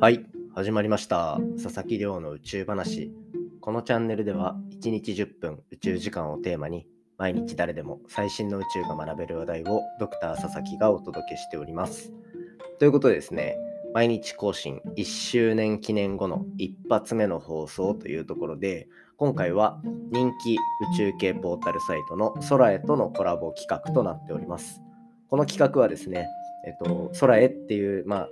はい、始まりました。佐々木亮の宇宙話。このチャンネルでは1日10分宇宙時間をテーマに毎日誰でも最新の宇宙が学べる話題をドクター佐々木がお届けしております。ということでですね、毎日更新1周年記念後の一発目の放送というところで、今回は人気宇宙系ポータルサイトの空へとのコラボ企画となっております。この企画はですね、えっと、空へっていう、まあ、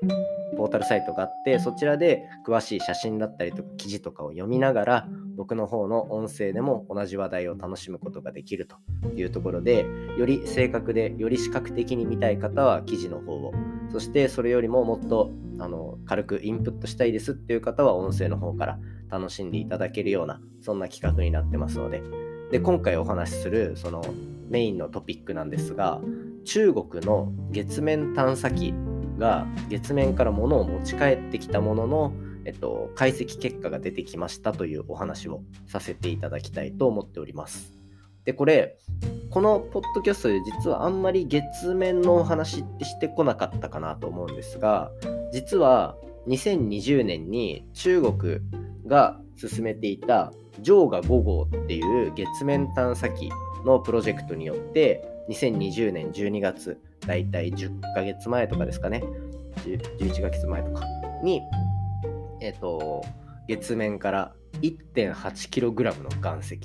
ポータルサイトがあってそちらで詳しい写真だったりとか記事とかを読みながら僕の方の音声でも同じ話題を楽しむことができるというところでより正確でより視覚的に見たい方は記事の方をそしてそれよりももっとあの軽くインプットしたいですっていう方は音声の方から楽しんでいただけるようなそんな企画になってますので。で今回お話しするそのメインのトピックなんですが中国の月面探査機が月面から物を持ち帰ってきたものの、えっと、解析結果が出てきましたというお話をさせていただきたいと思っております。で、これ、このポッドキャストで実はあんまり月面のお話ってしてこなかったかなと思うんですが、実は2020年に中国が進めていたジョーガ5号っていう月面探査機のプロジェクトによって2020年12月だいたい10ヶ月前とかですかね。11ヶ月前とかにえっ、と月面から 1.8kg の岩石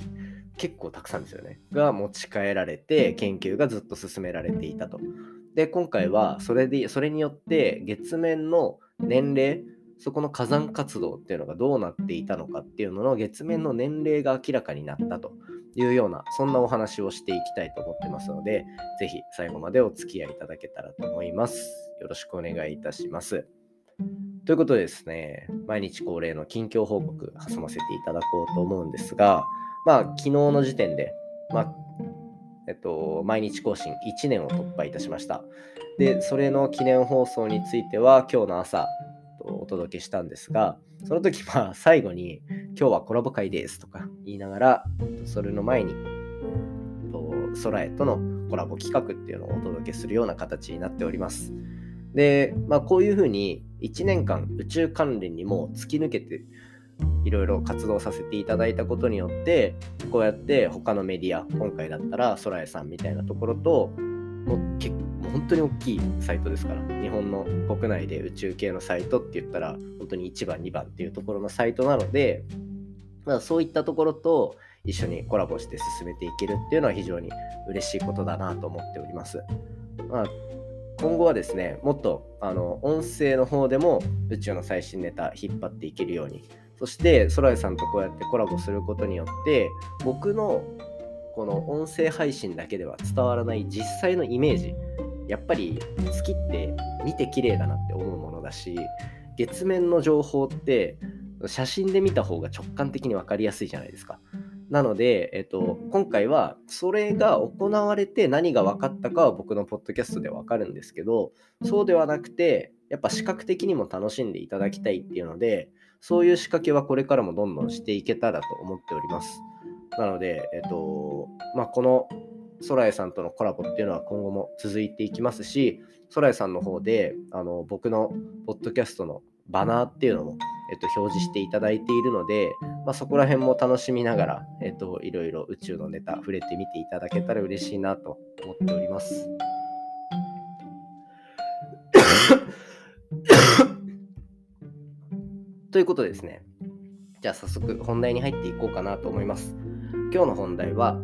結構たくさんですよね。が持ち帰られて研究がずっと進められていたと。で今回はそれでそれによって月面の年齢そこの火山活動っていうのがどうなっていたのかっていうのの月面の年齢が明らかになったと。いうようなそんなお話をしていきたいと思ってますのでぜひ最後までお付き合いいただけたらと思いますよろしくお願いいたしますということでですね毎日恒例の近況報告挟ませていただこうと思うんですがまあ昨日の時点でまあえっと、毎日更新1年を突破いたしました。で、それの記念放送については今日の朝お届けしたんですが、その時まあ最後に今日はコラボ会ですとか言いながら、それの前に空へとのコラボ企画っていうのをお届けするような形になっております。で、まあこういうふうに1年間宇宙関連にも突き抜けていろいろ活動させていただいたことによってこうやって他のメディア今回だったら空へさんみたいなところともう結構本当に大きいサイトですから日本の国内で宇宙系のサイトって言ったら本当に1番2番っていうところのサイトなので、まあ、そういったところと一緒にコラボして進めていけるっていうのは非常に嬉しいことだなと思っております。まあ今後はですねもっとあの音声の方でも宇宙の最新ネタ引っ張っていけるようにそして空井さんとこうやってコラボすることによって僕のこの音声配信だけでは伝わらない実際のイメージやっぱり月って見て綺麗だなって思うものだし月面の情報って写真で見た方が直感的に分かりやすいじゃないですか。なので、えっと、今回はそれが行われて何が分かったかは僕のポッドキャストで分かるんですけどそうではなくてやっぱ視覚的にも楽しんでいただきたいっていうのでそういう仕掛けはこれからもどんどんしていけたらと思っております。なので、えっと、まあ、この空江さんとのコラボっていうのは今後も続いていきますし、空江さんの方であの僕のポッドキャストのバナーっていうのも、えっと、表示していただいているので、まあ、そこら辺も楽しみながら、えっと、いろいろ宇宙のネタ触れてみていただけたら嬉しいなと思っております。ということでですね、じゃあ早速本題に入っていこうかなと思います。今日の本題は、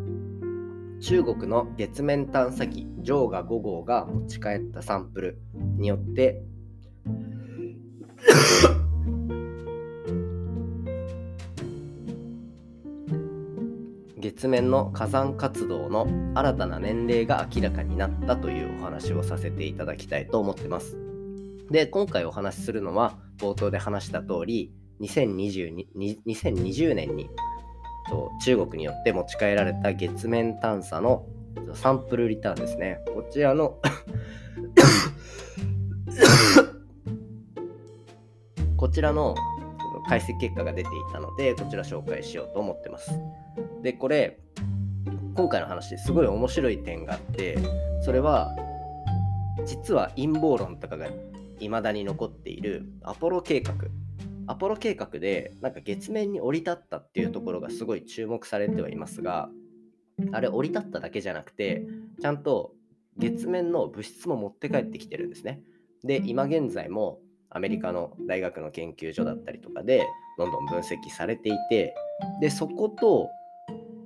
中国の月面探査機ジョーガ5号が持ち帰ったサンプルによって月面の火山活動の新たな年齢が明らかになったというお話をさせていただきたいと思ってます。で、今回お話しするのは冒頭で話した通り 2020, 2020年に中国によって持ち帰られた月面探査のサンプルリターンですね。こちらの こちらの解析結果が出ていたので、こちら紹介しようと思ってます。で、これ、今回の話ですごい面白い点があって、それは、実は陰謀論とかが未だに残っているアポロ計画アポロ計画でなんか月面に降り立ったっていうところがすごい注目されてはいますがあれ降り立っただけじゃなくてちゃんと月面の物質も持って帰ってきてるんですね。で今現在もアメリカの大学の研究所だったりとかでどんどん分析されていてでそこと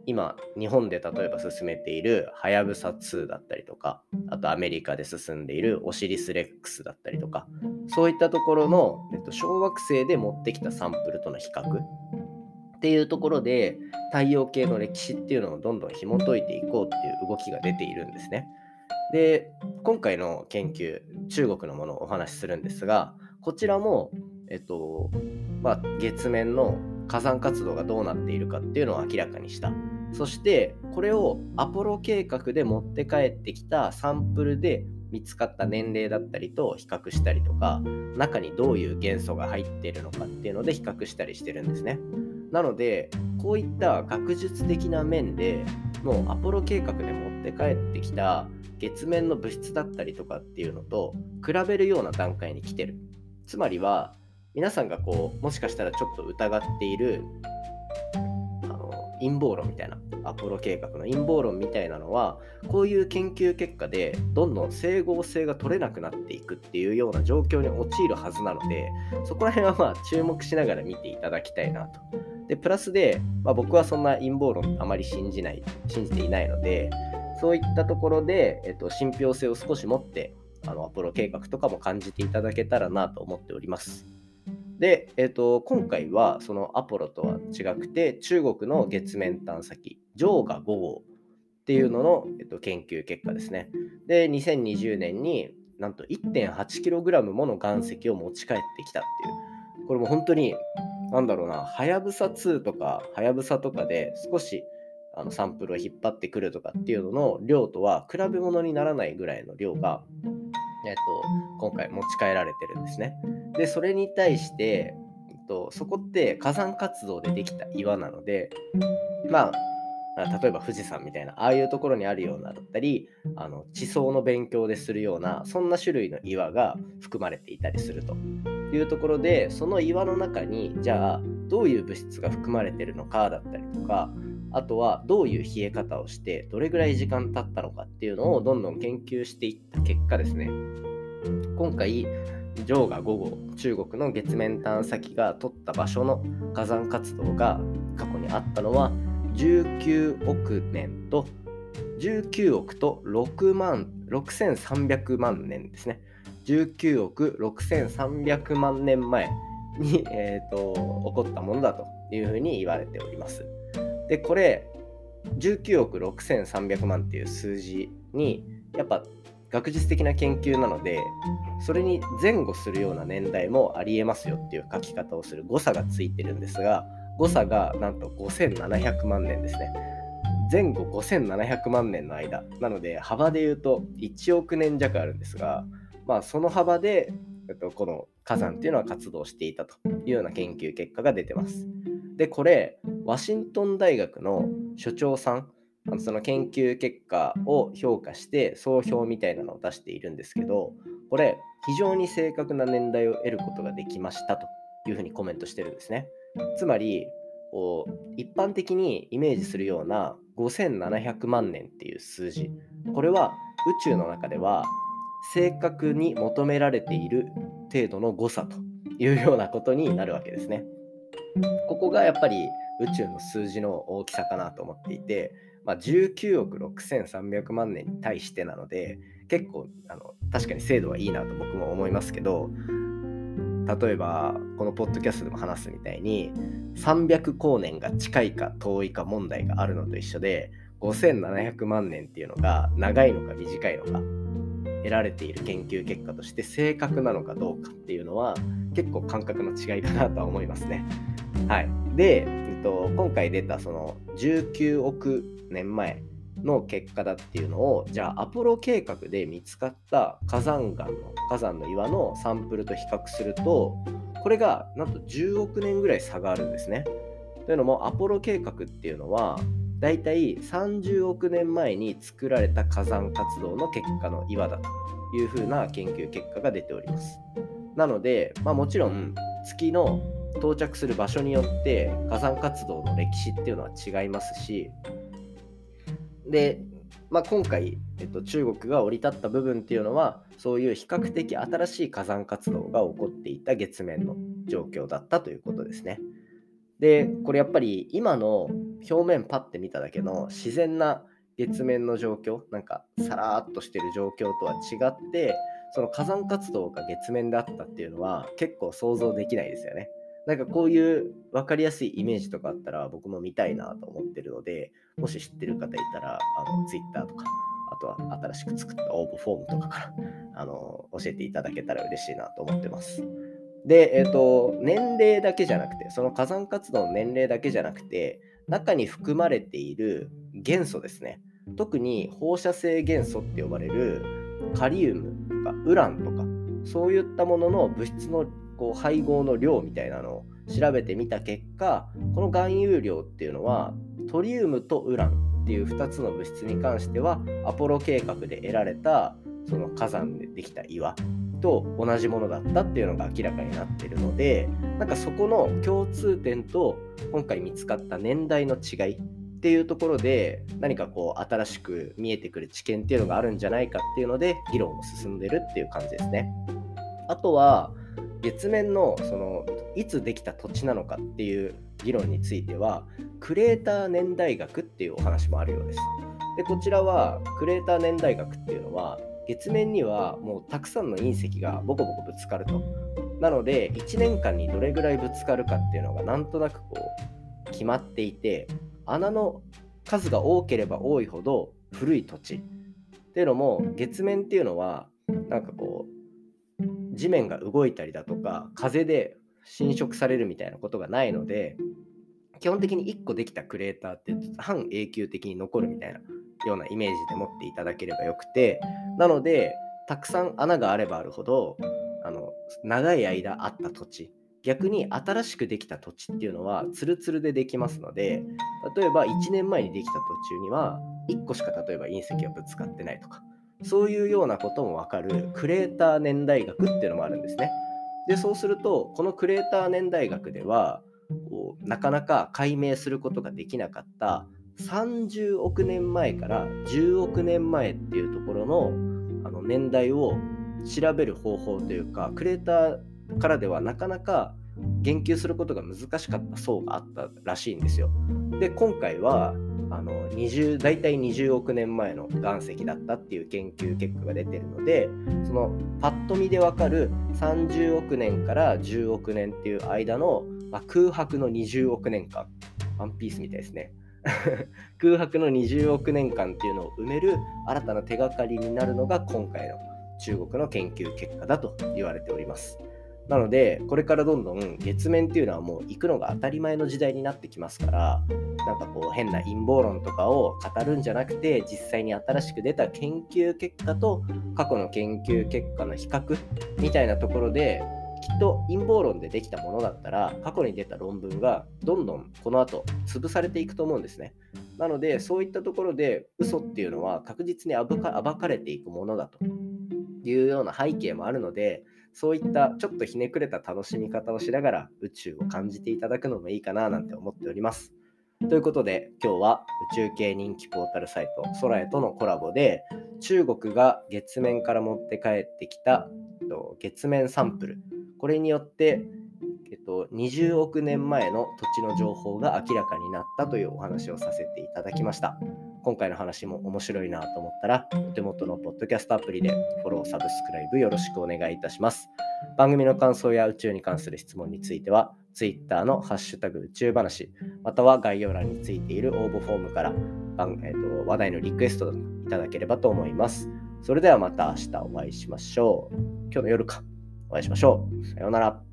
今日本で例えば進めているはやぶさ2だったりとかあとアメリカで進んでいるオシリス・レックスだったりとかそういったところの、えっと、小惑星で持ってきたサンプルとの比較っていうところで太陽系の歴史っていうのをどんどん紐解いていこうっていう動きが出ているんですね。で今回の研究中国のものをお話しするんですがこちらも、えっとまあ、月面の火山活動がどうなっているかっていうのを明らかにした。そしてこれをアポロ計画で持って帰ってきたサンプルで見つかった年齢だったりと比較したりとか中にどういう元素が入っているのかっていうので比較したりしてるんですね。なのでこういった学術的な面でもうアポロ計画で持って帰ってきた月面の物質だったりとかっていうのと比べるような段階に来てる。つまりは皆さんがこうもしかしたらちょっと疑っているあの陰謀論みたいなアポロ計画の陰謀論みたいなのはこういう研究結果でどんどん整合性が取れなくなっていくっていうような状況に陥るはずなのでそこら辺はまあ注目しながら見ていただきたいなと。でプラスで、まあ、僕はそんな陰謀論あまり信じない信じていないのでそういったところで、えっと、信憑性を少し持ってあのアポロ計画とかも感じていただけたらなと思っております。で、えーと、今回はそのアポロとは違くて中国の月面探査機ジョーガ5号っていうのの、えーと、研究結果ですね。で2020年になんと 1.8kg もの岩石を持ち帰ってきたっていうこれも本当になんだろうなはやぶさ2とかはやぶさとかで少しあのサンプルを引っ張ってくるとかっていうのの量とは比べ物にならないぐらいの量がえっと、今回持ち帰られてるんですね。で、それに対して、えっと、そこって火山活動でできた岩なので、まあ、例えば富士山みたいな、ああいうところにあるようなだったり、あの地層の勉強でするような、そんな種類の岩が含まれていたりするというところで、その岩の中に、じゃあ、どういう物質が含まれてるのかだったりとか、あとはどういう冷え方をしてどれぐらい時間経ったのかっていうのをどんどん研究していった結果ですね今回ジョーが午後中国の月面探査機が撮った場所の火山活動が過去にあったのは19億年と19億と6万6300万年ですね19億6300万年前に、えーと、と起こったものだというふうに言われております。で、これ、19億6300万っていう数字に、やっぱ学術的な研究なので、それに前後するような年代もありえますよっていう書き方をする誤差がついてるんですが、誤差がなんと5700万年ですね。前後5700万年の間。なので、幅で言うと1億年弱あるんですが、まあ、その幅で、この火山っていうのは活動していたというような研究結果が出てます。で、これ、ワシントン大学の所長さん、その研究結果を評価して総評みたいなのを出しているんですけど、これ、非常に正確な年代を得ることができましたというふうにコメントしてるんですね。つまり、こう一般的にイメージするような5700万年っていう数字、これは宇宙の中では正確に求められている程度の誤差というようなことになるわけですね。ここがやっぱり宇宙の数字の大きさかなと思っていて、まあ、19億6300万年に対してなので結構あの確かに精度はいいなと僕も思いますけど例えばこのポッドキャストでも話すみたいに300光年が近いか遠いか問題があるのと一緒で5700万年っていうのが長いのか短いのか得られている研究結果として正確なのかどうかっていうのは結構感覚の違いかなとは思いますね。はい、で、えっと、今回出たその19億年前の結果だっていうのをじゃあアポロ計画で見つかった火山岩の火山の岩のサンプルと比較するとこれがなんと10億年ぐらい差があるんですね。というのもアポロ計画っていうのはだいたい30億年前に作られた火山活動の結果の岩だというふうな研究結果が出ております。なので、まあ、もちろん月の到着する場所によって火山活動の歴史っていうのは違いますしで、まあ、今回、えっと、中国が降り立った部分っていうのはそういう比較的新しい火山活動が起こっていた月面の状況だったということですね。でこれやっぱり今の表面パッて見ただけの自然な月面の状況なんかさらっとしてる状況とは違ってその火山活動が月面であったっていうのは結構想像できないですよね。なんかこういう分かりやすいイメージとかあったら僕も見たいなと思ってるので、もし知ってる方いたら、あの Twitter とか、あとは新しく作った応募フォームとかからあの教えていただけたら嬉しいなと思ってます。で、えっ、ー、と、年齢だけじゃなくて、その火山活動の年齢だけじゃなくて、中に含まれている元素ですね。特に放射性元素って呼ばれるカリウムとかウランとか、そういったものの物質のこう配合の量みたいなのを調べてみた結果この含有量っていうのはトリウムとウランっていう2つの物質に関してはアポロ計画で得られたその火山でできた岩と同じものだったっていうのが明らかになってるのでなんかそこの共通点と今回見つかった年代の違いっていうところで何かこう新しく見えてくる知見っていうのがあるんじゃないかっていうので議論も進んでるっていう感じですね。あとは月面のそのいつできた土地なのかっていう議論についてはクレーター年代学っていうお話もあるようです。でこちらはクレーター年代学っていうのは月面にはもうたくさんの隕石がボコボコぶつかると。なので1年間にどれぐらいぶつかるかっていうのがなんとなくこう決まっていて穴の数が多ければ多いほど古い土地っていうのも月面っていうのはなんかこう地面が動いたりだとか風で侵食されるみたいなことがないので基本的に1個できたクレーターって半永久的に残るみたいなようなイメージで持っていただければよくてなのでたくさん穴があればあるほどあの長い間あった土地逆に新しくできた土地っていうのはツルツルでできますので例えば1年前にできた途中には1個しか例えば隕石がぶつかってないとかそういうようなこともわかるクレーター年代学っていうのもあるんですね。でそうするとこのクレーター年代学ではこうなかなか解明することができなかった30億年前から10億年前っていうところのあの年代を調べる方法というかクレーターからではなかなか言及することが難しかった層があったらしいんですよ。で今回はあの20大体20億年前の岩石だったっていう研究結果が出てるのでそのパッと見でわかる30億年から10億年っていう間の、まあ、空白の20億年間ワンピースみたいですね 空白の20億年間っていうのを埋める新たな手がかりになるのが今回の中国の研究結果だと言われております。なので、これからどんどん月面っていうのはもう行くのが当たり前の時代になってきますから、なんかこう変な陰謀論とかを語るんじゃなくて、実際に新しく出た研究結果と過去の研究結果の比較みたいなところで、きっと陰謀論でできたものだったら、過去に出た論文がどんどんこの後潰されていくと思うんですね。なので、そういったところで嘘っていうのは確実に暴か暴かれていくものだというような背景もあるので、そういったちょっとひねくれた楽しみ方をしながら宇宙を感じていただくのもいいかななんて思っております。ということで今日は宇宙系人気ポータルサイト空へとのコラボで中国が月面から持って帰ってきた月面サンプルこれによってえっと、20億年前の土地の情報が明らかになったというお話をさせていただきました。今回の話も面白いなと思ったら、お手元のポッドキャストアプリでフォロー、サブスクライブよろしくお願いいたします。番組の感想や宇宙に関する質問については、Twitter のハッシュタグ宇宙話、または概要欄についている応募フォームから、えーと、話題のリクエストいただければと思います。それではまた明日お会いしましょう。今日の夜か。お会いしましょう。さようなら。